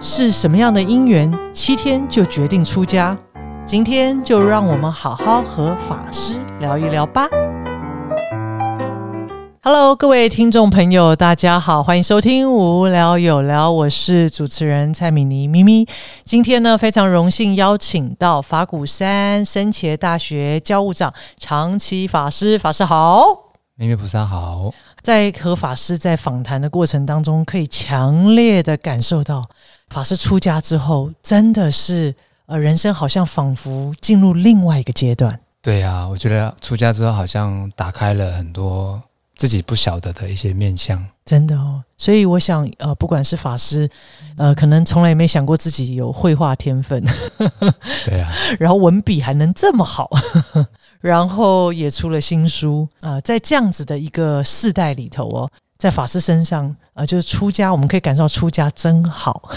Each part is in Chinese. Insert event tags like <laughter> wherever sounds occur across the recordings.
是什么样的因缘，七天就决定出家？今天就让我们好好和法师聊一聊吧。Hello，各位听众朋友，大家好，欢迎收听《无聊有聊》，我是主持人蔡米妮咪咪。今天呢，非常荣幸邀请到法鼓山僧伽大学教务长长期法师，法师好，咪咪菩萨好。在和法师在访谈的过程当中，可以强烈的感受到，法师出家之后，真的是呃，人生好像仿佛进入另外一个阶段。对呀，我觉得出家之后，好像打开了很多。自己不晓得的一些面相，真的哦。所以我想，呃，不管是法师，呃，可能从来没想过自己有绘画天分，<laughs> 对啊。<laughs> 然后文笔还能这么好，<laughs> 然后也出了新书啊。在这样子的一个世代里头哦，在法师身上啊，就是出家，我们可以感受到出家真好。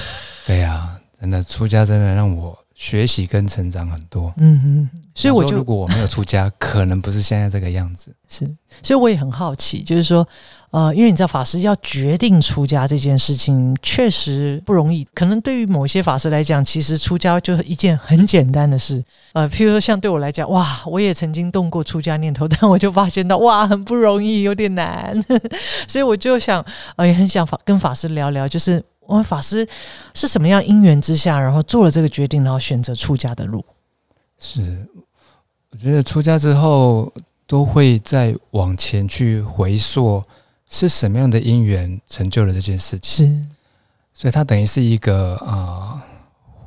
对呀，真的出家真的让我。学习跟成长很多，嗯哼，所以我就如果我没有出家，<laughs> 可能不是现在这个样子。是，所以我也很好奇，就是说，呃，因为你知道法师要决定出家这件事情确实不容易，可能对于某一些法师来讲，其实出家就是一件很简单的事。呃，譬如说像对我来讲，哇，我也曾经动过出家念头，但我就发现到，哇，很不容易，有点难，<laughs> 所以我就想，呃，也很想法跟法师聊聊，就是。我们法师是什么样因缘之下，然后做了这个决定，然后选择出家的路？是，我觉得出家之后都会再往前去回溯，是什么样的因缘成就了这件事情？是，所以它等于是一个啊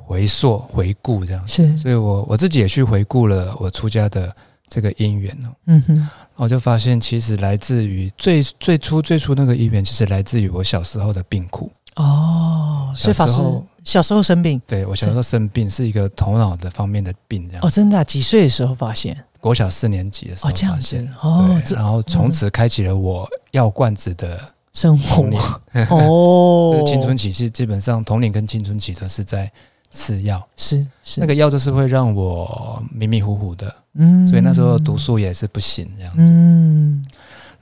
回溯、回顾这样。是，所以我我自己也去回顾了我出家的这个因缘哦。嗯哼，我就发现其实来自于最最初最初那个因缘，其实来自于我小时候的病苦。哦，所以法师小时候生病，对我小时候生病是一个头脑的方面的病，这样。哦，真的？几岁的时候发现？国小四年级的时候发现哦，然后从此开启了我药罐子的生活。<laughs> 哦，就是青春期是基本上童年跟青春期都是在吃药，是是。那个药就是会让我迷迷糊糊的，嗯，所以那时候读书也是不行这样子，嗯。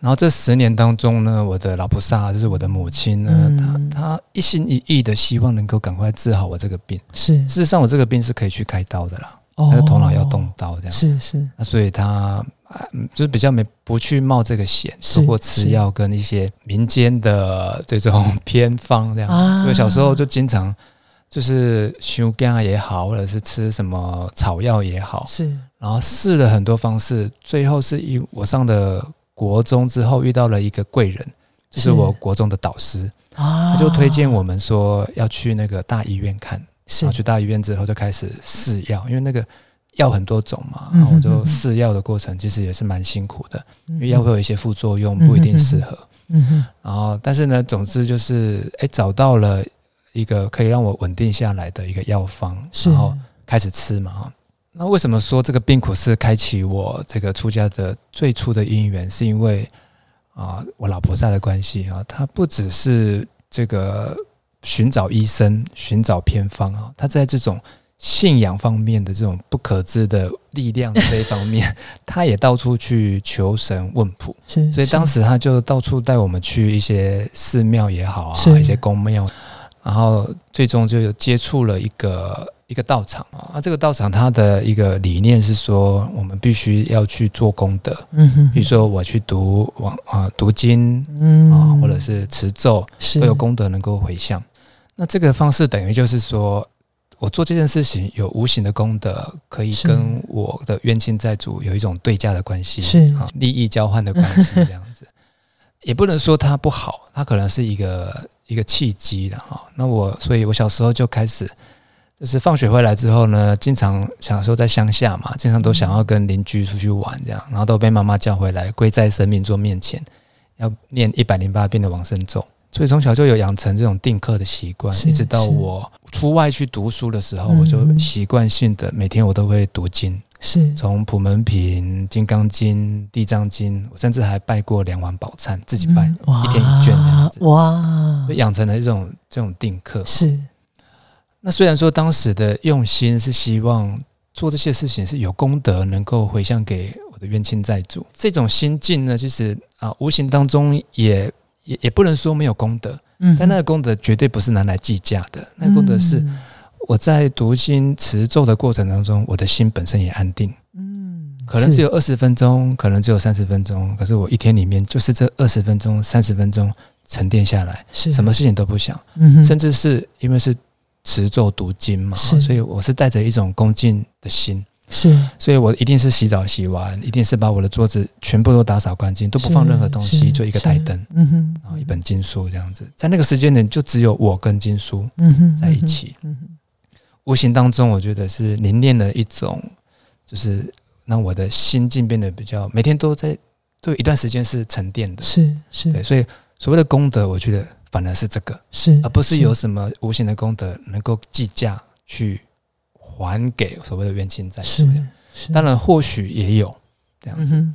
然后这十年当中呢，我的老菩萨就是我的母亲呢，她她一心一意的希望能够赶快治好我这个病。是，事实上我这个病是可以去开刀的啦，但是头脑要动刀这样。是是，那所以他就是比较没不去冒这个险，通过吃药跟一些民间的这种偏方这样。所以小时候就经常就是修肝也好，或者是吃什么草药也好，是，然后试了很多方式，最后是以我上的。国中之后遇到了一个贵人，就是我国中的导师，他就推荐我们说要去那个大医院看。然后去大医院之后就开始试药，因为那个药很多种嘛，然后我就试药的过程其实也是蛮辛苦的，因为药会有一些副作用，不一定适合。嗯哼。然后，但是呢，总之就是，哎，找到了一个可以让我稳定下来的一个药方，然后开始吃嘛。那为什么说这个病苦是开启我这个出家的最初的因缘？是因为啊，我老婆在的关系啊，她不只是这个寻找医生、寻找偏方啊，她在这种信仰方面的这种不可知的力量这一方面，她也到处去求神问卜。是，所以当时她就到处带我们去一些寺庙也好啊，一些宫庙，然后最终就有接触了一个。一个道场啊，那这个道场它的一个理念是说，我们必须要去做功德，嗯哼，比如说我去读往啊读经，嗯啊，或者是持咒，都有功德能够回向。那这个方式等于就是说，我做这件事情有无形的功德，可以跟我的冤亲债主有一种对价的关系，是啊，利益交换的关系这样子。<laughs> 也不能说它不好，它可能是一个一个契机的哈。那我，所以我小时候就开始。就是放学回来之后呢，经常小时候在乡下嘛，经常都想要跟邻居出去玩这样，然后都被妈妈叫回来跪在神明桌面前，要念一百零八遍的往生咒。所以从小就有养成这种定课的习惯，一直到我出外去读书的时候，我就习惯性的每天我都会读经，是。从普门品、金刚经、地藏经，我甚至还拜过两碗宝忏，自己拜一天一卷这样子，哇，就养成了一种这种定课。是。那虽然说当时的用心是希望做这些事情是有功德，能够回向给我的冤亲债主，这种心境呢，其实啊，无形当中也也也不能说没有功德，嗯，但那个功德绝对不是拿来计价的，那个功德是我在读经持咒的过程当中，我的心本身也安定。嗯，可能只有二十分钟，可能只有三十分钟，可是我一天里面就是这二十分钟、三十分钟沉淀下来，是什么事情都不想，甚至是因为是持咒读经嘛，所以我是带着一种恭敬的心。是，所以我一定是洗澡洗完，一定是把我的桌子全部都打扫干净，都不放任何东西，就一个台灯，嗯哼，然后一本经书这样子，在那个时间点就只有我跟经书，嗯哼，在一起，嗯哼，无形当中我觉得是凝练了一种，就是让我的心境变得比较，每天都在都有一段时间是沉淀的，是是，对，所以所谓的功德，我觉得反而是这个，是，而不是有什么无形的功德能够计价去。还给所谓的冤亲债主，当然或许也有这样子。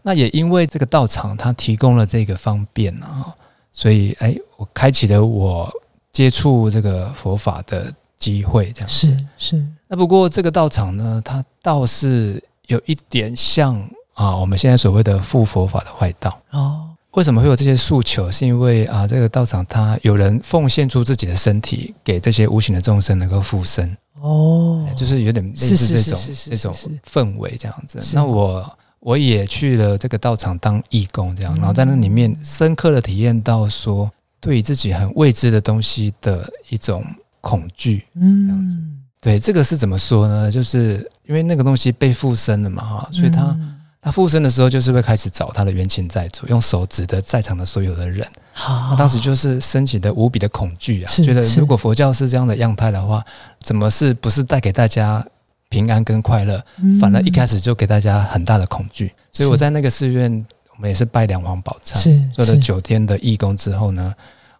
那也因为这个道场它提供了这个方便啊，所以哎，我开启了我接触这个佛法的机会。这样是是。那不过这个道场呢，它倒是有一点像啊，我们现在所谓的复佛法的外道哦。为什么会有这些诉求？是因为啊，这个道场它有人奉献出自己的身体，给这些无形的众生能够复生。哦，就是有点类似这种这种氛围这样子。那我我也去了这个道场当义工，这样，然后在那里面深刻的体验到说，对于自己很未知的东西的一种恐惧。嗯，这样子。对，这个是怎么说呢？就是因为那个东西被附身了嘛，哈，所以他。他附身的时候，就是会开始找他的冤亲债主，用手指着在场的所有的人。他当时就是升起的无比的恐惧啊，觉得如果佛教是这样的样态的话，怎么是不是带给大家平安跟快乐，反而一开始就给大家很大的恐惧。所以我在那个寺院，我们也是拜两皇宝忏，做了九天的义工之后呢，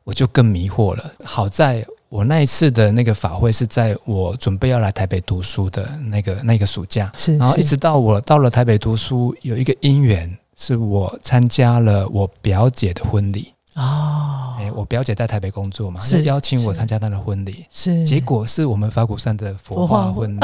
我就更迷惑了。好在。我那一次的那个法会是在我准备要来台北读书的那个那个暑假，是，然后一直到我到了台北读书，有一个因缘，是我参加了我表姐的婚礼。哦，哎，我表姐在台北工作嘛，是邀请我参加她的婚礼，是，结果是我们法鼓山的佛化婚礼。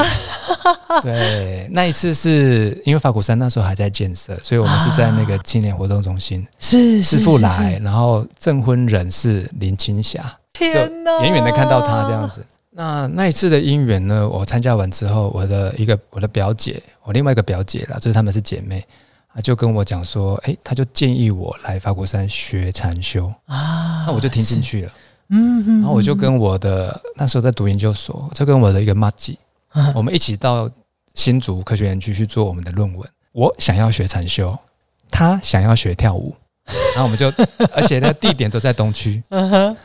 <laughs> 对，那一次是因为法鼓山那时候还在建设，所以我们是在那个青年活动中心，是师傅来，然后证婚人是林青霞。就远远的看到他这样子，那那一次的姻缘呢？我参加完之后，我的一个我的表姐，我另外一个表姐啦，就是她们是姐妹，啊，就跟我讲说，哎，她就建议我来法国山学禅修。啊，那我就听进去了，嗯，然后我就跟我的那时候在读研究所，就跟我的一个妈吉，我们一起到新竹科学园区去做我们的论文。我想要学禅修，她想要学跳舞，然后我们就，<laughs> 而且呢，地点都在东区，嗯哼。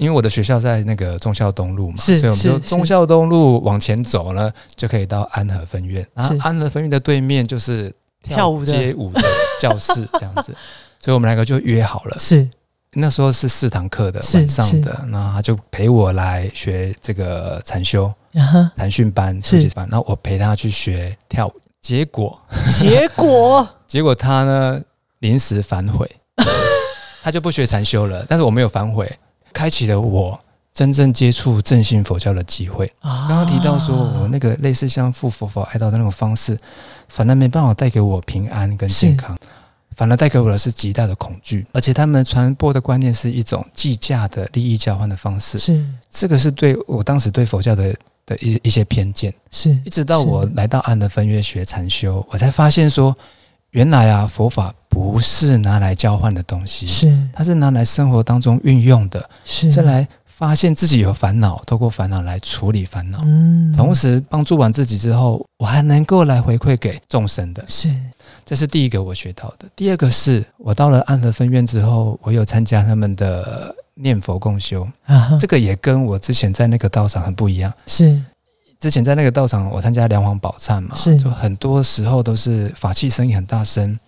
因为我的学校在那个忠孝东路嘛，所以我们就忠孝东路往前走呢，就可以到安和分院。然后安和分院的对面就是跳舞街舞的教室，这样子。<laughs> 所以我们两个就约好了。是那时候是四堂课的晚上的，然后他就陪我来学这个禅修、禅训班、初级班，然后我陪他去学跳舞。结果，结果，<laughs> 结果他呢临时反悔，他就不学禅修了。但是我没有反悔。开启了我真正接触正信佛教的机会。刚刚提到说，我那个类似像复佛法爱道的那种方式，反而没办法带给我平安跟健康，反而带给我的是极大的恐惧。而且他们传播的观念是一种计价的利益交换的方式，是这个是对我当时对佛教的的一一些偏见。是一直到我来到安德分约学禅修，我才发现说。原来啊，佛法不是拿来交换的东西，是。它是拿来生活当中运用的，是。再来发现自己有烦恼，透过烦恼来处理烦恼，嗯，同时帮助完自己之后，我还能够来回馈给众生的，是，这是第一个我学到的。第二个是我到了安德分院之后，我有参加他们的念佛共修，啊，这个也跟我之前在那个道场很不一样，是。之前在那个道场，我参加梁皇宝忏嘛，是。就很多时候都是法器声音很大声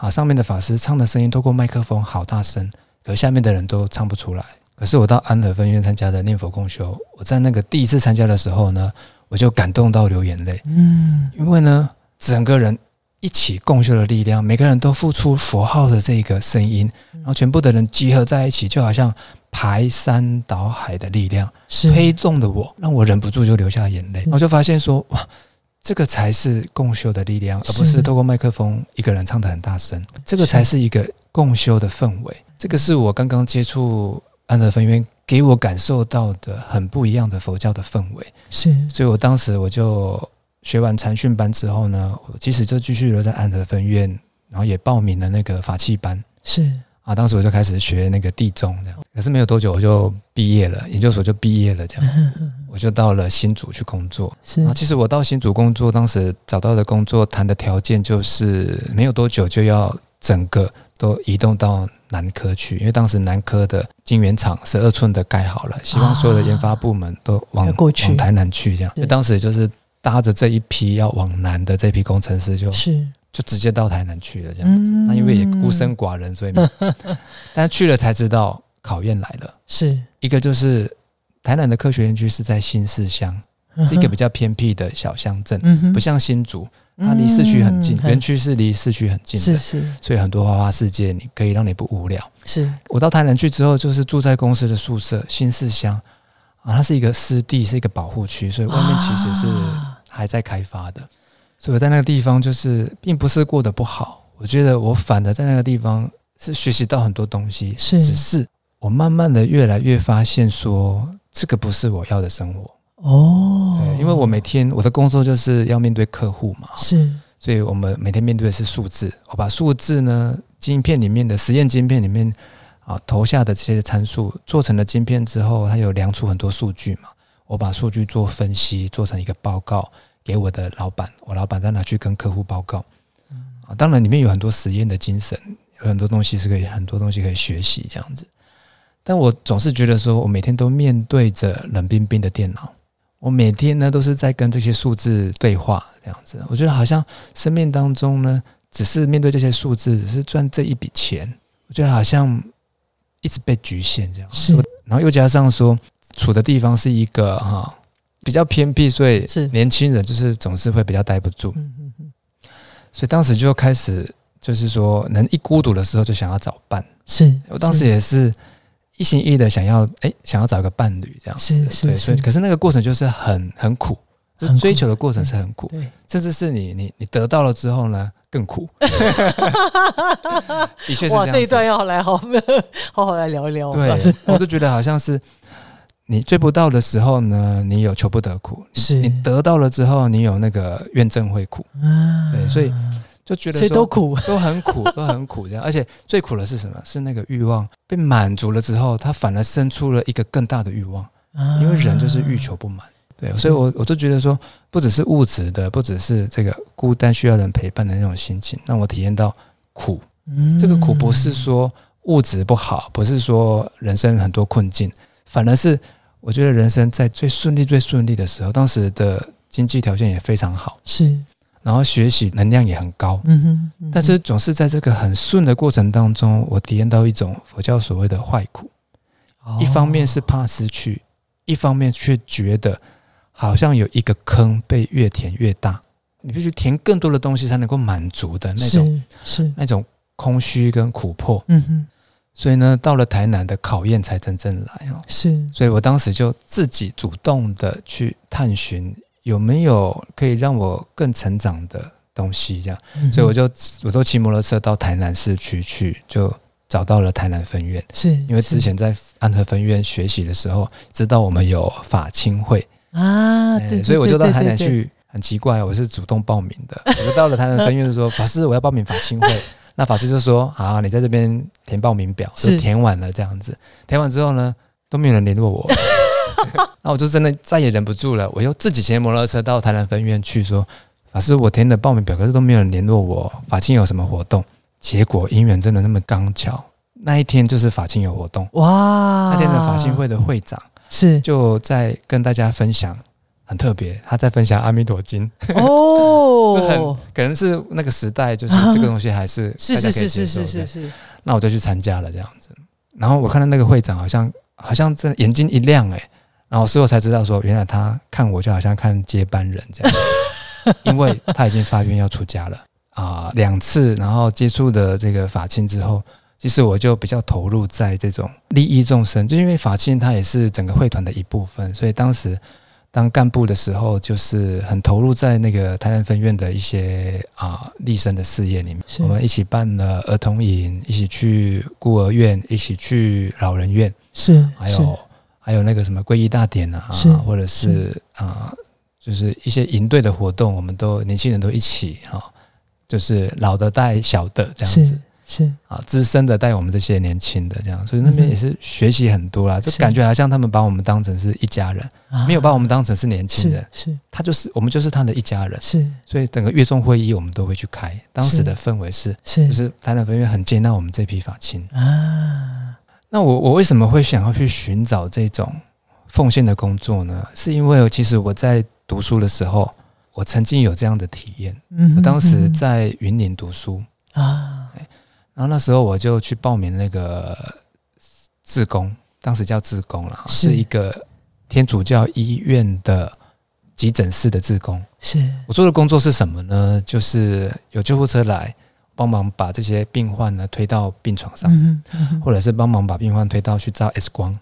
啊，上面的法师唱的声音透过麦克风好大声，可下面的人都唱不出来。可是我到安和分院参加的念佛共修，我在那个第一次参加的时候呢，我就感动到流眼泪，嗯，因为呢，整个人一起共修的力量，每个人都付出佛号的这个声音，然后全部的人集合在一起，就好像。排山倒海的力量推动的我，让我忍不住就流下眼泪。我就发现说，哇，这个才是共修的力量，而不是透过麦克风一个人唱的很大声。这个才是一个共修的氛围。这个是我刚刚接触安德分院给我感受到的很不一样的佛教的氛围，是，所以我当时我就学完禅训班之后呢，我其实就继续留在安德分院，然后也报名了那个法器班，是啊，当时我就开始学那个地中这样，可是没有多久我就毕业了，研究所就毕业了这样，我就到了新竹去工作。是啊，其实我到新竹工作，当时找到的工作谈的条件就是没有多久就要整个都移动到南科去，因为当时南科的晶圆厂十二寸的盖好了，希望所有的研发部门都往要过去往台南去，这样。就当时就是搭着这一批要往南的这批工程师就，就是就直接到台南去了，这样子。嗯。那因为也孤身寡人，所以没，<laughs> 但去了才知道考验来了。是。一个就是台南的科学园区是在新市乡，是一个比较偏僻的小乡镇，嗯不像新竹，它离市区很近，嗯。园区是离市区很近的，是是。所以很多花花世界你可以让你不无聊。是。我到台南去之后，就是住在公司的宿舍，新市乡啊，它是一个湿地，是一个保护区，所以外面其实是啊。还在开发的。所以我在那个地方就是并不是过得不好，我觉得我反而在那个地方是学习到很多东西，是只是我慢慢的越来越发现说，这个不是我要的生活。哦对，因为我每天我的工作就是要面对客户嘛，是所以我们每天面对的是数字。我把数字呢，晶片里面的实验晶片里面啊投下的这些参数做成了晶片之后，它有量出很多数据嘛。我把数据做分析，做成一个报告给我的老板，我老板再拿去跟客户报告。啊，当然里面有很多实验的精神，有很多东西是可以很多东西可以学习这样子。但我总是觉得说，我每天都面对着冷冰冰的电脑，我每天呢都是在跟这些数字对话，这样子。我觉得好像生命当中呢，只是面对这些数字，只是赚这一笔钱，我觉得好像一直被局限这样。是然后又加上说，处的地方是一个哈比较偏僻，所以是年轻人就是总是会比较待不住，嗯嗯嗯所以当时就开始就是说，能一孤独的时候就想要找伴。是我当时也是一心一意的想要，哎，想要找一个伴侣这样子。是是是所以可是那个过程就是很很苦，就追求的过程是很苦，对甚至是你你你得到了之后呢更苦。<laughs> 的确是哇，这样子。这一段要来好 <laughs> 好好来聊一聊，对，<laughs> 我就觉得好像是你追不到的时候呢，你有求不得苦；是你得到了之后，你有那个怨憎会苦。啊对所以就觉得所以都苦，<laughs> 都很苦，都很苦这样。而且最苦的是什么？是那个欲望被满足了之后，它反而生出了一个更大的欲望，因为人就是欲求不满。对，所以我我就觉得说，不只是物质的，不只是这个孤单需要人陪伴的那种心情，让我体验到苦。嗯这个苦不是说物质不好，不是说人生很多困境，反而是我觉得人生在最顺利、最顺利的时候，当时的经济条件也非常好，是，然后学习能量也很高，嗯哼，嗯哼。但是总是在这个很顺的过程当中，我体验到一种佛教所谓的坏苦。一方面是怕失去，一方面却觉得好像有一个坑被越填越大，你必须填更多的东西才能够满足的那种是是，那种空虚跟苦迫。嗯哼，所以呢，到了台南的考验才真正来哦。是所以我当时就自己主动的去探寻有没有可以让我更成长的东西，这样。嗯所以我就我都骑摩托车到台南市区去，就找到了台南分院。是因为之前在安和分院学习的时候，知道我们有法亲会，啊，哎对，所以我就到台南，去。很奇怪，我是主动报名的。我就到了台南分院，就说：“ <laughs> 法师，我要报名法亲会。”那法师就说：“好，你在这边填报名表。”是就填完了这样子。填完之后呢，都没有人联络我。<laughs> 那我就真的再也忍不住了，我又自己骑摩托车到台南分院去说：“法师，我填的报名表，可是都没有人联络我。法清有什么活动？”结果因缘真的那么刚巧，那一天就是法清有活动。哇，那天的法亲会的会长是就在跟大家分享，很特别，他在分享《阿弥陀经》。哦，可能是那个时代，就是这个东西还是 <laughs> 是是是是是是是，那我就去参加了这样子。然后我看到那个会长好像好像真的眼睛一亮哎、然后事后才知道说，原来他看我就好像看接班人这样，<laughs> 因为他已经发愿要出家了啊、两次，然后接触的这个法亲之后。其实我就比较投入在这种利益众生，就因为法亲它也是整个会团的一部分，所以当时当干部的时候，就是很投入在那个台南分院的一些啊立身的事业里面。我们一起办了儿童营，一起去孤儿院，一起去老人院，是还有还有那个什么皈依大典啊，或者是啊，就是一些营队的活动，我们都年轻人都一起哈，就是老的带小的这样子。是。啊，资深的带我们这些年轻的这样，所以那边也是学习很多啦，就感觉好像他们把我们当成是一家人，没有把我们当成是年轻人，是。他就是我们就是他的一家人，是，所以整个月中会议我们都会去开，当时的氛围是，是，就是台南分院很接纳我们这批法亲啊。那我我为什么会想要去寻找这种奉献的工作呢？是因为其实我在读书的时候，我曾经有这样的体验，嗯，我当时在云林读书啊。然后那时候我就去报名那个自工，当时叫自工了，是一个天主教医院的急诊室的自工。是我做的工作是什么呢？就是有救护车来帮忙把这些病患呢推到病床上，或者是帮忙把病患推到去照 X 光，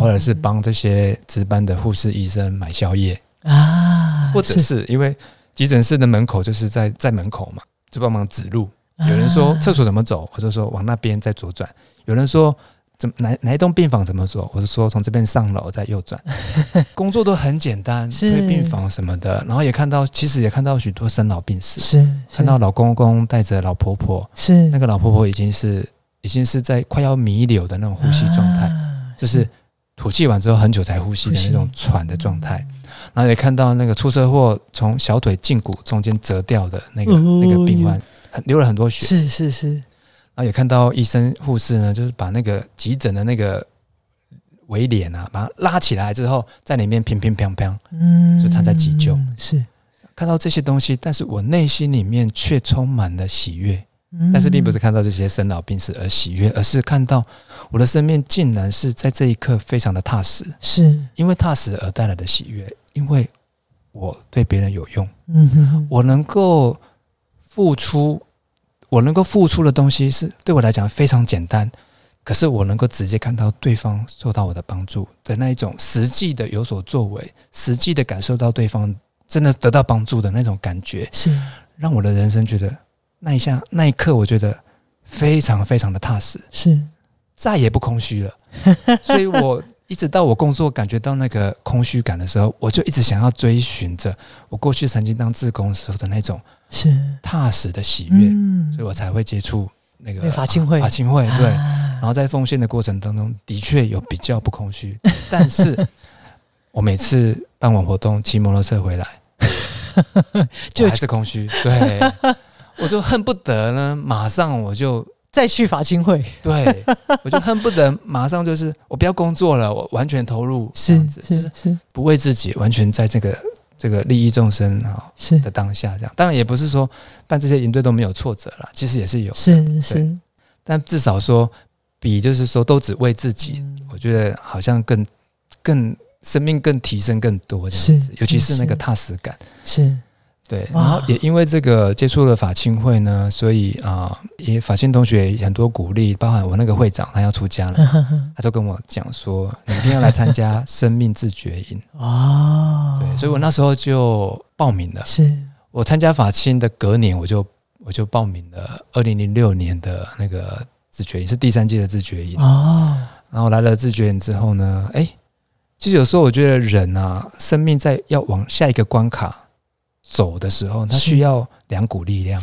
或者是帮这些值班的护士医生买宵夜啊，或者是因为急诊室的门口就是在在门口嘛，就帮忙指路。有人说厕所怎么走，我就说往那边再左转。有人说怎哪哪一栋病房怎么走，我就说从这边上楼再右转。<laughs> 工作都很简单，推病房什么的，然后也看到，其实也看到许多生老病死，是看到老公公带着老婆婆，是那个老婆婆已经是已经是在快要弥留的那种呼吸状态，就是吐气完之后很久才呼吸的那种喘的状态。然后也看到那个出车祸从小腿胫骨中间折掉的那个那个病患。很流了很多血，是是是，然后也看到医生护士呢，就是把那个急诊的那个围帘啊，把它拉起来之后，在里面乒乒乓乓，嗯，就他在急救，是。看到这些东西，但是我内心里面却充满了喜悦，但是并不是看到这些生老病死而喜悦，而是看到我的生命竟然是在这一刻非常的踏实，是。因为踏实而带来的喜悦，因为我对别人有用，嗯哼，我能够。付出，我能够付出的东西是对我来讲非常简单，可是我能够直接看到对方受到我的帮助的那一种实际的有所作为，实际的感受到对方真的得到帮助的那种感觉，是让我的人生觉得那一下那一刻，我觉得非常非常的踏实，是再也不空虚了，<laughs> 所以我。一直到我工作感觉到那个空虚感的时候，我就一直想要追寻着我过去曾经当志工时候的那种是踏实的喜悦，所以我才会接触那个法清会。法清会对，然后在奉献的过程当中，的确有比较不空虚，但是我每次办完活动骑摩托车回来，<laughs> 就还是空虚。对，<laughs> 我就恨不得呢，马上我就。再去法清会，对我就恨不得马上就是我不要工作了，我完全投入，是是是，不为自己，完全在这个这个利益众生啊是。的当下，这样。当然也不是说办这些营队都没有挫折了，其实也是有，是是，但至少说比就是说都只为自己，我觉得好像更更生命更提升更多这样子，尤其是那个踏实感。是。对，然后也因为这个接触了法青会呢，所以啊，也法青同学很多鼓励，包含我那个会长，他要出家了，<laughs> 他就跟我讲说，你一定要来参加生命自觉营哦。对，所以我那时候就报名了。是我参加法青的隔年，我就我就报名了二零零六年的那个自觉营，是第三届的自觉营哦。然后来了自觉营之后呢，哎，其实有时候我觉得人啊，生命在要往下一个关卡。走的时候，它需要两股力量，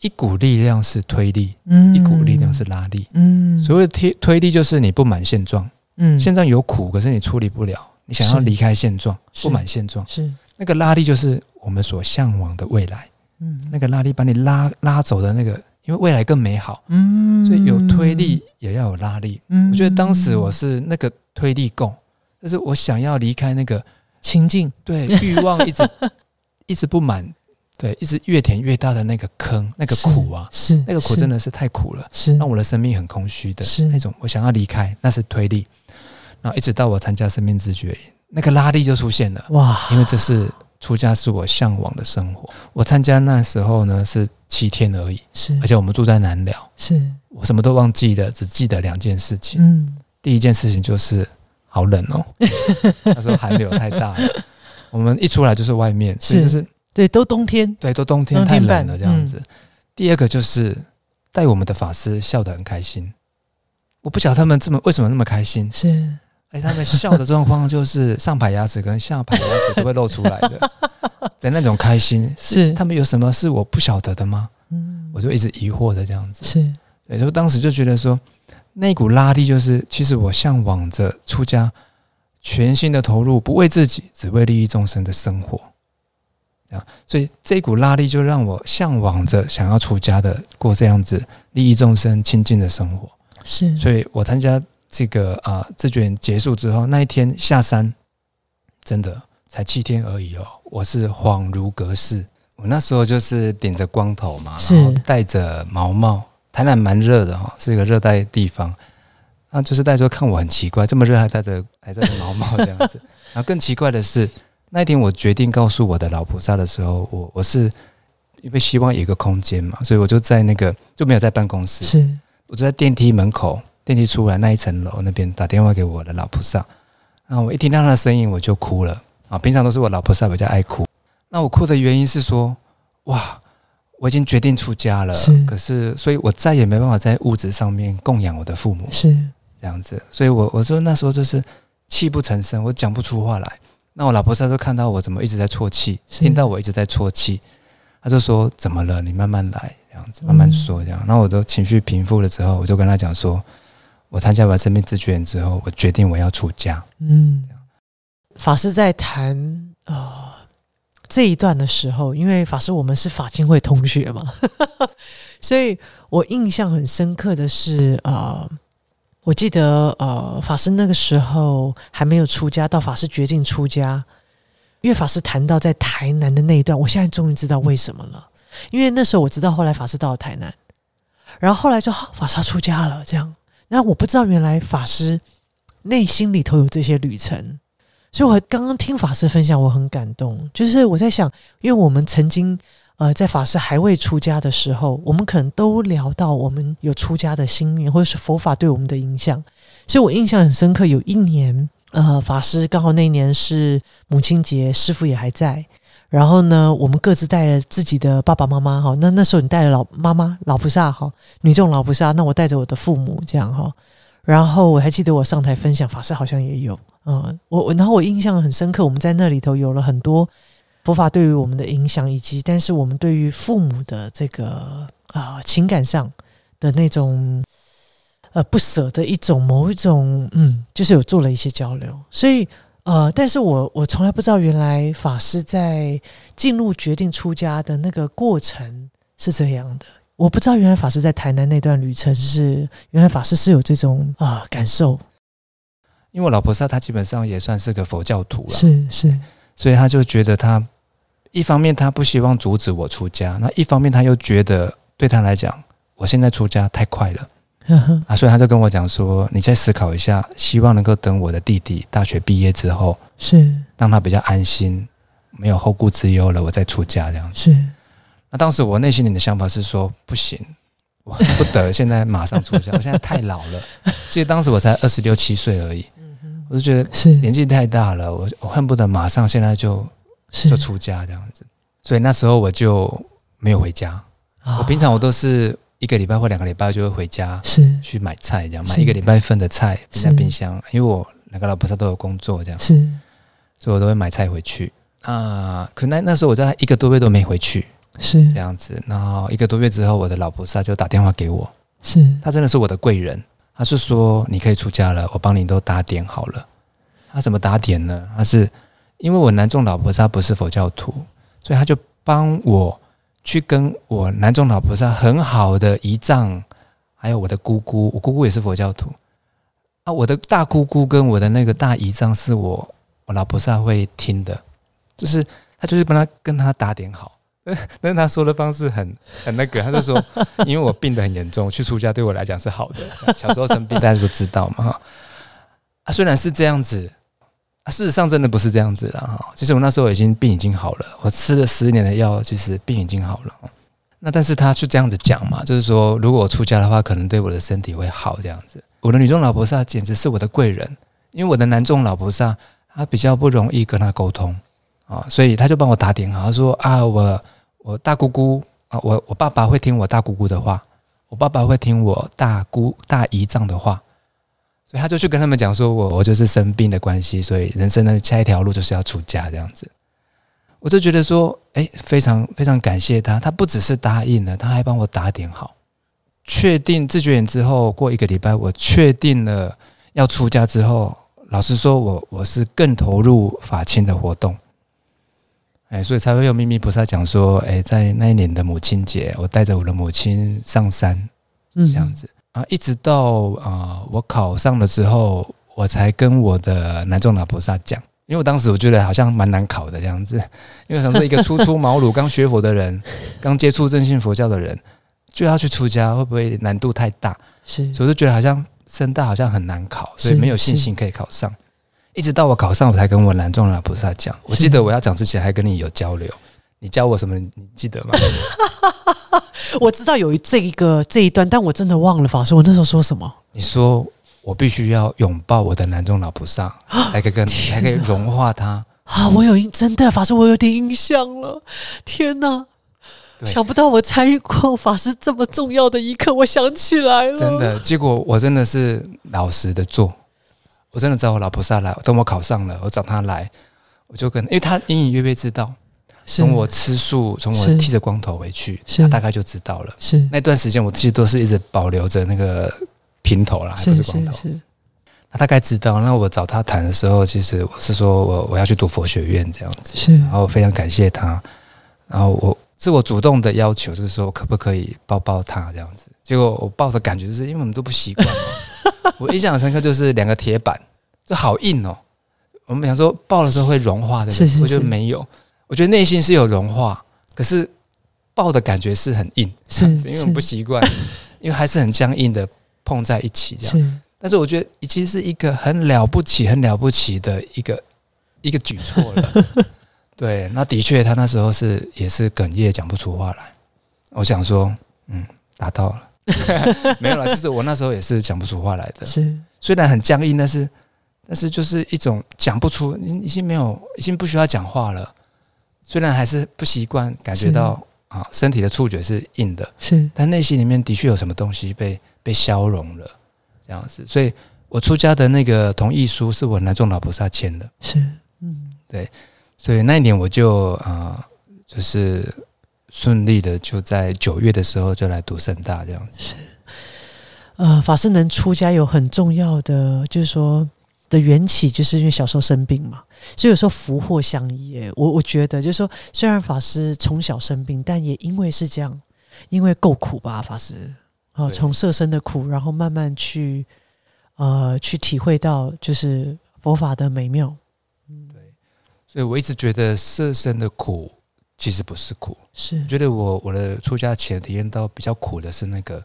一股力量是推力，嗯，一股力量是拉力，嗯。所谓推推力就是你不满现状，嗯，现状有苦，可是你处理不了，你想要离开现状，不满现状，是。那个拉力就是我们所向往的未来，嗯，那个拉力把你拉拉走的那个，因为未来更美好，嗯，所以有推力也要有拉力，嗯，我觉得当时我是那个推力够，就是我想要离开那个情境，对欲望一直。一直不满，对，一直越填越大的那个坑，那个苦啊，是那个苦真的是太苦了，是让我的生命很空虚的，是那种我想要离开，那是推力。然后一直到我参加生命之觉，那个拉力就出现了，哇！因为这是出家是我向往的生活。我参加那时候呢是七天而已，是而且我们住在南寮，是我什么都忘记了，只记得两件事情。嗯，第一件事情就是好冷哦。<laughs> 那时候寒流太大了，我们一出来就是外面，所以就是对，都冬天，对，都冬天太冷了这样子。第二个就是带我们的法师笑得很开心，我不晓得他们这么为什么那么开心，是。哎，他们笑的状况就是上排牙齿跟下排牙齿都会露出来的，<laughs> 的那种开心。是他们有什么是我不晓得的吗？嗯，我就一直疑惑的这样子，是，对，就当时就觉得说那股拉力就是，其实我向往着出家，全心的投入，不为自己，只为利益众生的生活，啊，所以这股拉力就让我向往着想要出家的过这样子利益众生、亲近的生活，是，所以我参加。这个啊，这卷结束之后，那一天下山，真的才七天而已哦。我是恍如隔世。我那时候就是顶着光头嘛，然后戴着毛帽。台南蛮热的哈，是一个热带地方。那就是大家看我很奇怪，这么热还戴着还戴着毛毛这样子。<laughs> 然后更奇怪的是，那一天我决定告诉我的老菩萨的时候，我我是因为希望有一个空间嘛，所以我就在那个就没有在办公室，是我就在电梯门口。电梯出来那一层楼那边打电话给我的老菩萨，那我一听到他的声音我就哭了啊！平常都是我老菩萨比较爱哭，那我哭的原因是说，哇，我已经决定出家了，是，可是所以我再也没办法在物质上面供养我的父母，是这样子，所以我我说那时候就是泣不成声，我讲不出话来。那我老婆她都看到我怎么一直在啜泣，听到我一直在啜泣，她就说怎么了？你慢慢来，这样子慢慢说这样。那我的情绪平复了之后，我就跟她讲说。我参加完生命自觉之后，我决定我要出家。嗯，法师在谈啊这一段的时候，因为法师我们是法经会同学嘛，<laughs> 所以我印象很深刻的是，呃，我记得呃法师那个时候还没有出家，到法师决定出家，因为法师谈到在台南的那一段，我现在终于知道为什么了。因为那时候我知道，后来法师到了台南，然后后来就法师出家了，这样。那我不知道，原来法师内心里头有这些旅程，所以我刚刚听法师分享，我很感动。就是我在想，因为我们曾经呃在法师还未出家的时候，我们可能都聊到我们有出家的心念，或者是佛法对我们的影响。所以我印象很深刻，有一年呃法师刚好那一年是母亲节，师傅也还在。然后呢，我们各自带了自己的爸爸妈妈哈。那那时候你带了老妈妈老菩萨哈，女众老菩萨。那我带着我的父母这样哈。然后我还记得我上台分享法师好像也有嗯，我我然后我印象很深刻，我们在那里头有了很多佛法对于我们的影响，以及但是我们对于父母的这个啊情感上的那种呃不舍的一种某一种嗯，就是有做了一些交流，所以。呃，但是我我从来不知道，原来法师在进入决定出家的那个过程是这样的。我不知道，原来法师在台南那段旅程是，原来法师是有这种啊感受。因为我老婆萨她基本上也算是个佛教徒了，是是，所以他就觉得他一方面他不希望阻止我出家，那一方面他又觉得对他来讲，我现在出家太快了。啊，所以他就跟我讲说：“你再思考一下，希望能够等我的弟弟大学毕业之后，是让他比较安心，没有后顾之忧了，我再出家这样子。”是。那当时我内心里的想法是说：“不行，我不得现在马上出家，<laughs> 我现在太老了。其实当时我才二十六七岁而已，我就觉得是年纪太大了，我我恨不得马上现在就就出家这样子。所以那时候我就没有回家。我平常我都是。”一个礼拜或两个礼拜就会回家，是去买菜这样，买一个礼拜份的菜冰在冰箱。因为我两个老婆都有工作这样，是，所以我都会买菜回去啊。可那那时候我在一个多月都没回去，是这样子。然后一个多月之后，我的老菩萨就打电话给我，是他真的是我的贵人。他是说你可以出家了，我帮你都打点好了。他怎么打点呢？他是因为我南众老菩萨不是佛教徒，所以他就帮我。去跟我南中老菩萨很好的姨丈，还有我的姑姑，我姑姑也是佛教徒啊。我的大姑姑跟我的那个大姨丈是我我老菩萨会听的，就是他就是帮他跟他打点好。<laughs> 但是他说的方式很很那个，他就说，<laughs> 因为我病得很严重，去出家对我来讲是好的。小时候生病大家都知道嘛，啊，虽然是这样子。啊，事实上真的不是这样子了哈。其实我那时候已经病已经好了，我吃了十年的药，其实病已经好了。那但是他就这样子讲嘛，就是说如果我出家的话，可能对我的身体会好这样子。我的女中老菩萨简直是我的贵人，因为我的男众老菩萨他比较不容易跟他沟通啊，所以他就帮我打点好，他说啊，我我大姑姑啊，我我爸爸会听我大姑姑的话，我爸爸会听我大姑大姨丈的话，所以他就去跟他们讲说，我我就是生病的关系，所以人生的下一条路就是要出家这样子。我就觉得说，哎，非常非常感谢他，他不只是答应了，他还帮我打点好。确定自觉眼之后，过一个礼拜，我确定了要出家之后，老实说，我我是更投入法亲的活动。哎，所以才会有秘密菩萨讲说，哎，在那一年的母亲节，我带着我的母亲上山，嗯，这样子啊，一直到啊，我考上了之后，我才跟我的南众老菩萨讲。因为我当时我觉得好像蛮难考的这样子，<laughs> 因为想说一个初出茅庐、刚学佛的人，<laughs> 刚接触正信佛教的人，就要去出家，会不会难度太大？是，所以我就觉得好像深大好像很难考，所以没有信心可以考上。一直到我考上，我才跟我南众老菩萨讲。我记得我要讲之前还跟你有交流，你教我什么？你记得吗？<laughs> <laughs> 我知道有这一个这一段，但我真的忘了法师，我那时候说什么？你说。我必须要拥抱我的南中老菩萨，<gasps> 还可以跟，才可以融化他啊！我有印真的法师，我有点印象了。天哪，想不到我参与过法师这么重要的一刻，我想起来了。真的，结果我真的是老实的做，我真的找我老菩萨来。等我考上了，我找他来，我就跟，因为他隐隐约约知道，从我吃素，从我剃着光头回去，他大概就知道了。是那段时间，我其实都是一直保留着那个。平头啦，不是光头。他大概知道。那我找他谈的时候，其实我是说我我要去读佛学院这样子。是，然后非常感谢他。然后我是我主动的要求，就是说可不可以抱抱他这样子。结果我抱的感觉就是，因为我们都不习惯。<laughs> 我印象很深刻，就是两个铁板，就好硬哦。我们想说抱的时候会融化的，我觉得没有。我觉得内心是有融化，可是抱的感觉是很硬，是因为我们不习惯，<laughs> 因为还是很僵硬的。碰在一起这样，但是我觉得已经是一个很了不起、很了不起的一个一个举措了。<laughs> 对，那的确，他那时候是也是哽咽，讲不出话来。我想说，嗯，达到了，<laughs> 没有了。其实我那时候也是讲不出话来的，是虽然很僵硬，但是但是就是一种讲不出，已经没有，已经不需要讲话了。虽然还是不习惯，感觉到啊，身体的触觉是硬的，是，但内心里面的确有什么东西被。被消融了，这样子，所以我出家的那个同意书是我南众老菩萨签的，是，嗯，对，所以那一年我就啊，就是顺利的就在九月的时候就来读圣大这样子。是，呃，法师能出家有很重要的，就是说的缘起，就是因为小时候生病嘛，所以有时候福祸相依。我我觉得就是说，虽然法师从小生病，但也因为是这样，因为够苦吧，法师。啊，从色身的苦，然后慢慢去，呃，去体会到就是佛法的美妙。嗯，对，所以我一直觉得色身的苦其实不是苦，是觉得我我的出家前体验到比较苦的是那个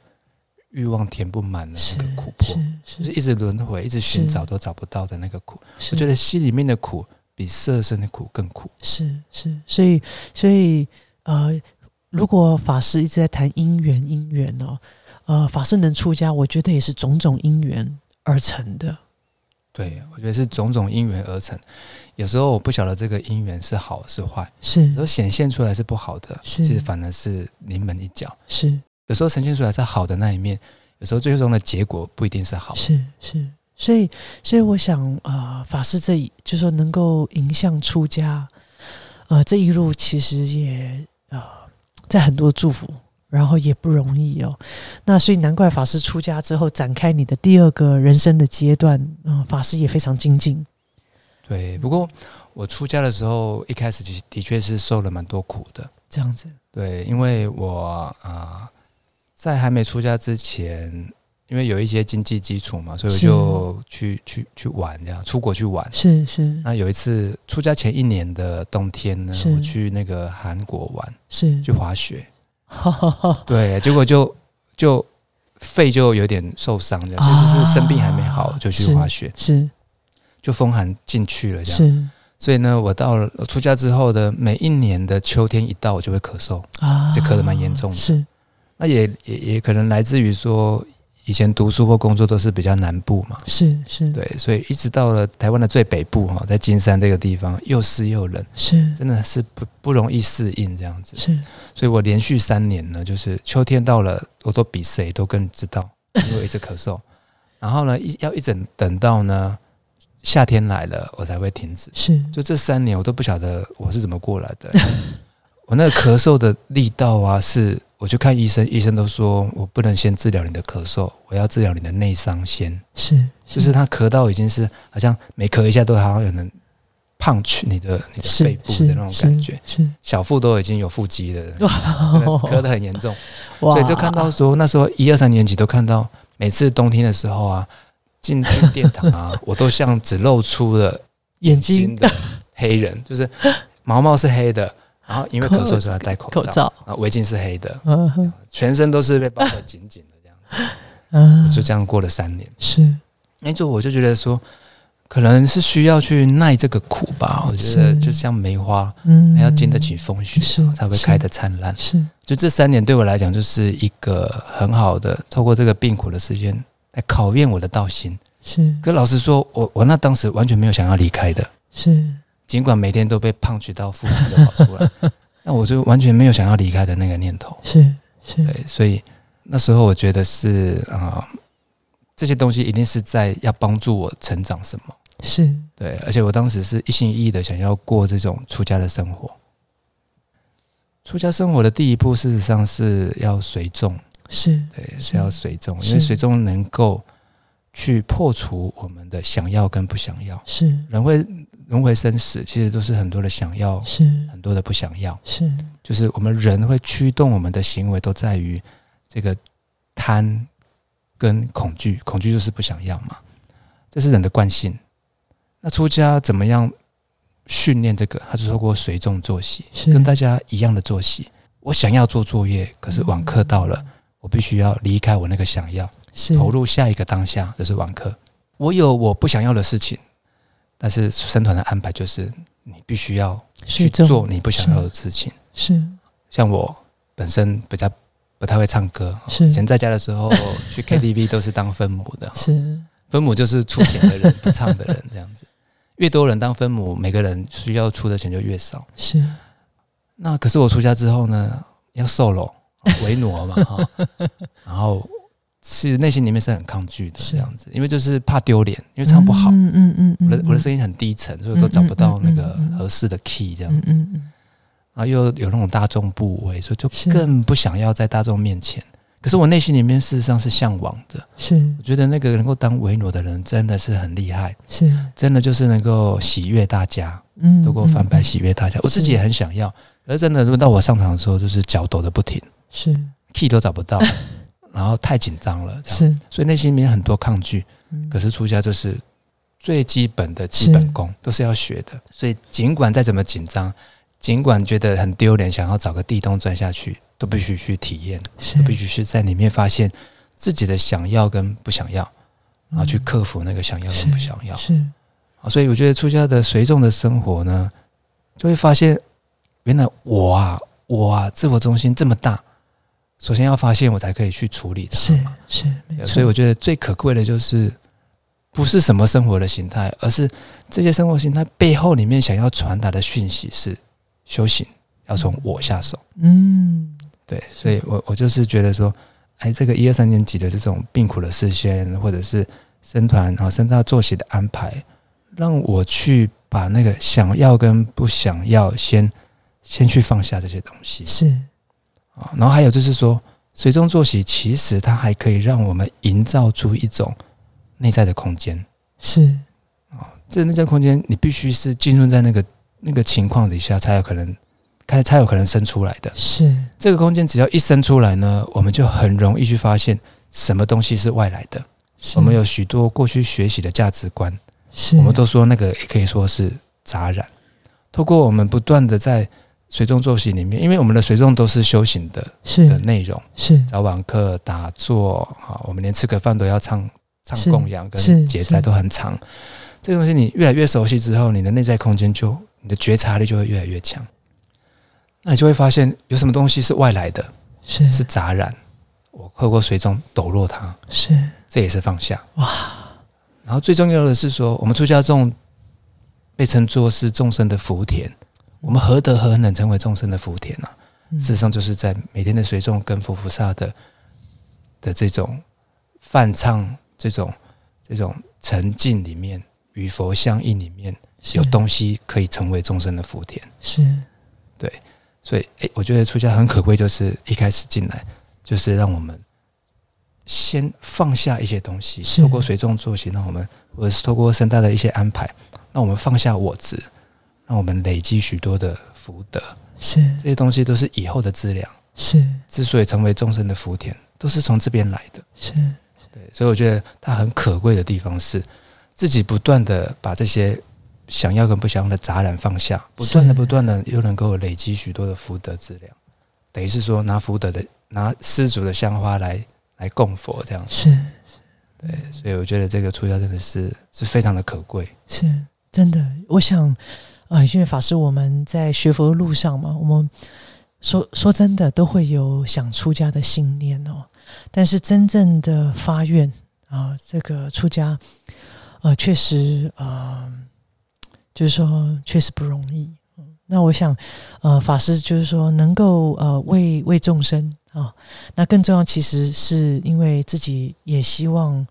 欲望填不满的那个苦迫，是是一直轮回，一直寻找都找不到的那个苦。我觉得心里面的苦比色身的苦更苦。是是，所以所以呃，如果法师一直在谈因缘，因缘哦。呃，法师能出家，我觉得也是种种因缘而成的。对，我觉得是种种因缘而成。有时候我不晓得这个因缘是好是坏，是有时候显现出来是不好的，其实反而是临门一脚。是有时候呈现出来是好的那一面，有时候最终的结果不一定是好。是是，所以所以我想，呃，法师这一就说能够迎向出家，呃，这一路其实也呃，在很多祝福。然后也不容易哦，那所以难怪法师出家之后展开你的第二个人生的阶段，嗯，法师也非常精进。对，不过我出家的时候一开始的的确是受了蛮多苦的，这样子。对，因为我啊，在还没出家之前，因为有一些经济基础嘛，所以我就去去去玩，这样出国去玩。是是。那有一次出家前一年的冬天呢，我去那个韩国玩，是去滑雪。<laughs> 对，结果就就肺就有点受伤，这样其实是生病还没好就去滑雪，是就风寒进去了，这样。所以呢，我到了出家之后的每一年的秋天一到，我就会咳嗽啊，就咳得蛮严重的。是，那也也也可能来自于说以前读书或工作都是比较南部嘛，是是，对，所以一直到了台湾的最北部哈，在金山这个地方，又湿又冷，是真的是不不容易适应这样子。是，所以我连续三年呢，就是秋天到了，我都比谁都更知道，因为一直咳嗽。<laughs> 然后呢，一要一整等到呢夏天来了，我才会停止。是，就这三年，我都不晓得我是怎么过来的。<laughs> 我那个咳嗽的力道啊，是我去看医生，医生都说我不能先治疗你的咳嗽，我要治疗你的内伤先。是，就是他咳到已经是好像每咳一下都好像有人胖去你的你的肺部的那种感觉，是小腹都已经有腹肌了，<laughs> 咳得很严重。所以就看到说那时候一二三年级都看到，每次冬天的时候啊，进去殿堂啊，我都像只露出了眼睛的黑人，就是毛毛是黑的。然后因为咳嗽，所以要戴口罩。啊，围巾是黑的，全身都是被包得紧紧的这样子。<laughs> 嗯，就这样过了三年。是，那就我就觉得说，可能是需要去耐这个苦吧。我觉得就像梅花，嗯，还要经得起风雪，才会开得灿烂。是，就这三年对我来讲，就是一个很好的，透过这个病苦的时间来考验我的道心。是，可老实说，我我那当时完全没有想要离开的。是。尽管每天都被胖取到腹肌都跑出来，<laughs> 那我就完全没有想要离开的那个念头。是是，对，所以那时候我觉得是啊，这些东西一定是在要帮助我成长什么。是对，而且我当时是一心一意的想要过这种出家的生活。出家生活的第一步，事实上是要随众。是对，是要随众，因为随众能够去破除我们的想要跟不想要。是人会。轮回生死，其实都是很多的想要，是很多的不想要，是就是我们人会驱动我们的行为，都在于这个贪跟恐惧。恐惧就是不想要嘛，这是人的惯性。那出家怎么样训练这个？他就透过随众作息，跟大家一样的作息。我想要做作业，可是网课到了，我必须要离开我那个想要，投入下一个当下，就是网课。我有我不想要的事情。但是生团的安排就是你必须要去做你不想要的事情。是，像我本身比较不太会唱歌，是。以前在家的时候 <laughs> 去 KTV 都是当分母的，是。分母就是出钱的人，不唱的人这样子。越多人当分母，每个人需要出的钱就越少。是。那可是我出家之后呢，要瘦了，为奴嘛哈，<laughs> 然后。是内心里面是很抗拒的这样子，因为就是怕丢脸，因为唱不好，嗯嗯嗯，我的我的声音很低沉，所以我都找不到那个合适的 key 这样子，然后又有那种大众部位，所以就更不想要在大众面前。可是我内心里面事实上是向往的，是。我觉得那个能够当维诺的人真的是很厉害，是。真的就是能够喜悦大家，嗯，能够翻白喜悦大家，我自己也很想要，可是真的，如果到我上场的时候，就是脚抖的不停，是。key 都找不到。<laughs> 然后太紧张了，是，所以内心里面很多抗拒。可是出家就是最基本的基本功，都是要学的。所以尽管再怎么紧张，尽管觉得很丢脸，想要找个地洞钻下去，都必须去体验，都必须是在里面发现自己的想要跟不想要，然后去克服那个想要跟不想要。是啊，所以我觉得出家的随众的生活呢，就会发现原来我啊，我啊，自我中心这么大。首先要发现，我才可以去处理它。是是，所以我觉得最可贵的就是，不是什么生活的形态，而是这些生活形态背后里面想要传达的讯息是修行，要从我下手。嗯，对，所以我我就是觉得说，哎，这个一二三年级的这种病苦的视线，或者是生团啊、生大作息的安排，让我去把那个想要跟不想要，先先去放下这些东西。是。啊，然后还有就是说，随中作息其实它还可以让我们营造出一种内在的空间。是啊，这内在空间你必须是浸润在那个那个情况底下，才有可能开才有可能生出来的。是这个空间只要一生出来呢，我们就很容易去发现什么东西是外来的。我们有许多过去学习的价值观，是我们都说那个也可以说是杂染。透过我们不断的在。随众作息里面，因为我们的随众都是修行的是。的内容，是。早晚课、打坐哈，我们连吃个饭都要唱唱供养跟节载都很长。这个东西你越来越熟悉之后，你的内在空间就你的觉察力就会越来越强。那你就会发现有什么东西是外来的，是。是杂染。我透过水中抖落它，是。这也是放下。哇。然后最重要的是说，我们出家众被称作是众生的福田，我们何德何能成为众生的福田呢？事实上，就是在每天的随众跟佛菩萨的的这种泛唱、这种这种沉浸里面，与佛相应里面，有东西可以成为众生的福田。是，对，所以，诶，我觉得出家很可贵，就是一开始进来，就是让我们先放下一些东西，透过随众作息，让我们，或者是透过生大的一些安排，让我们放下我执，让我们累积许多的福德。是这些东西都是以后的资粮，是之所以成为众生的福田，都是从这边来的。是对，所以我觉得它很可贵的地方是，自己不断的把这些想要跟不想要的杂染放下，不断的不断的又能够累积许多的福德资粮，等于是说拿福德的拿施主的香花来来供佛这样。是，对，所以我觉得这个出家真的是是非常的可贵，是真的。我想。啊，因为法师我们在学佛的路上嘛，我们说说真的都会有想出家的信念哦。但是真正的发愿啊，这个出家，呃，确实啊，就是说确实不容易。那我想，呃，法师就是说能够呃为为众生啊，那更重要其实是因为自己也希望，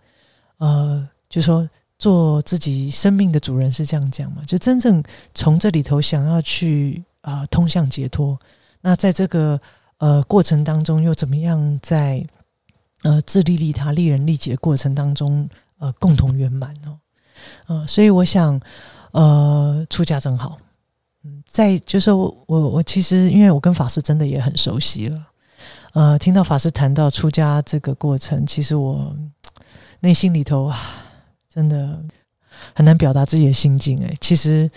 呃，就说。做自己生命的主人是这样讲嘛？就真正从这里头想要去啊通向解脱，那在这个呃过程当中又怎么样在呃自利利他、利人利己的过程当中呃共同圆满哦？呃，所以我想呃出家真好，嗯，在就是我我其实因为我跟法师真的也很熟悉了，呃，听到法师谈到出家这个过程，其实我内心里头啊。真的很难表达自己的心境哎，其实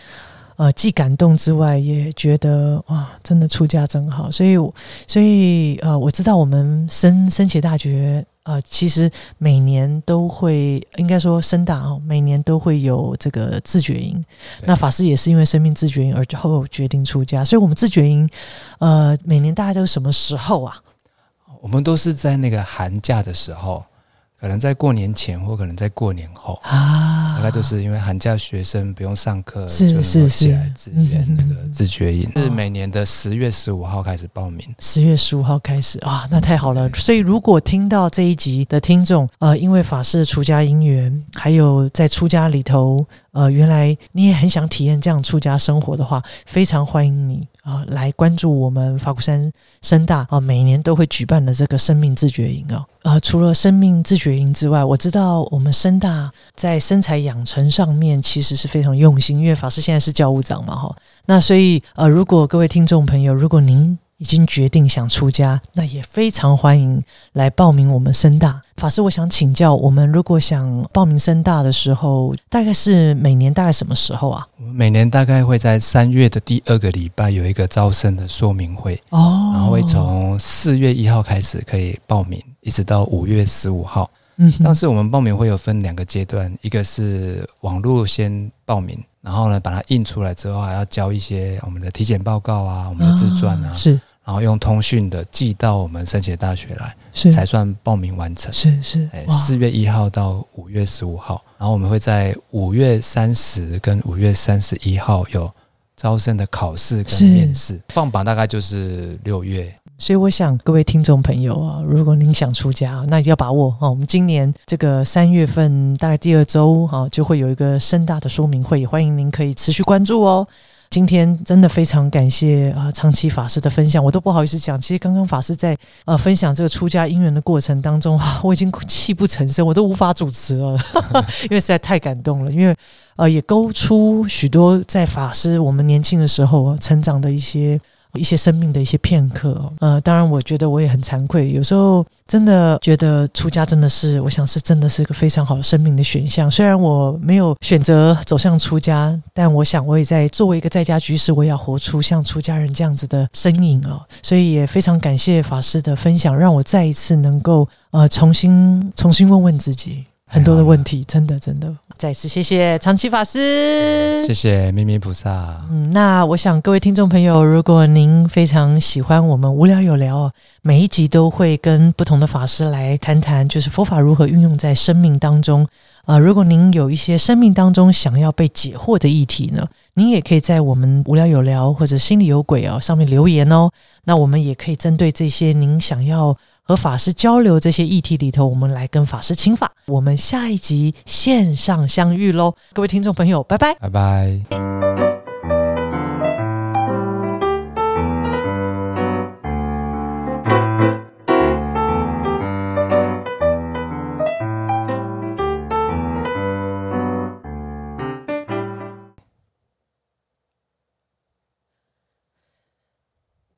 呃，既感动之外，也觉得哇，真的出家真好。所以，所以呃，我知道我们生生且大学呃，其实每年都会，应该说深大哦，每年都会有这个自觉营。那法师也是因为生命自觉营而后决定出家。所以，我们自觉营呃，每年大概都是什么时候啊？我们都是在那个寒假的时候。可能在过年前，或可能在过年后啊，大概就是因为寒假学生不用上课，是是是，起来自愿那个自觉营，是每年的十月十五号开始报名，十月十五号开始啊，那太好了。所以如果听到这一集的听众，呃，因为法师出家因缘，还有在出家里头。呃，原来你也很想体验这样出家生活的话，非常欢迎你啊，来关注我们法鼓山深大啊，每年都会举办的这个生命自觉营啊。呃，除了生命自觉营之外，我知道我们深大在身材养成上面其实是非常用心，因为法师现在是教务长嘛，哈。那所以呃，如果各位听众朋友，如果您已经决定想出家，那也非常欢迎来报名我们深大法师。我想请教，我们如果想报名深大的时候，大概是每年大概什么时候啊？我们每年大概会在三月的第二个礼拜有一个招生的说明会哦，然后会从四月一号开始可以报名，一直到五月十五号。嗯，当时我们报名会有分两个阶段，一个是网络先报名，然后呢把它印出来之后，还要交一些我们的体检报告啊，我们的自传啊，是。然后用通讯的寄到我们圣贤大学来，是才算报名完成。是是，哎，四月一号到五月十五号，然后我们会在五月三十跟五月三十一号有招生的考试跟面试，放榜大概就是六月。所以我想各位听众朋友啊，如果您想出家，那一定要把握啊！我们今年这个三月份大概第二周啊，就会有一个深大的说明会，欢迎您可以持续关注哦。今天真的非常感谢啊，长期法师的分享，我都不好意思讲。其实刚刚法师在呃分享这个出家因缘的过程当中，<laughs> 我已经泣不成声，我都无法主持了，<laughs> 因为实在太感动了。因为呃，也勾出许多在法师我们年轻的时候成长的一些。一些生命的一些片刻，呃，当然，我觉得我也很惭愧，有时候真的觉得出家真的是，我想是真的是一个非常好的生命的选项。虽然我没有选择走向出家，但我想我也在作为一个在家居士，我也要活出像出家人这样子的身影哦。所以也非常感谢法师的分享，让我再一次能够呃重新重新问问自己很多的问题，真的真的。再次谢谢长期法师，谢谢咪咪菩萨。嗯，那我想各位听众朋友，如果您非常喜欢我们无聊有聊，每一集都会跟不同的法师来谈谈，就是佛法如何运用在生命当中。啊，如果您有一些生命当中想要被解惑的议题呢，您也可以在我们无聊有聊或者心里有鬼哦上面留言哦。那我们也可以针对这些您想要和法师交流这些议题里头，我们来跟法师请法。我们下一集线上相遇喽，各位听众朋友，拜拜，拜拜。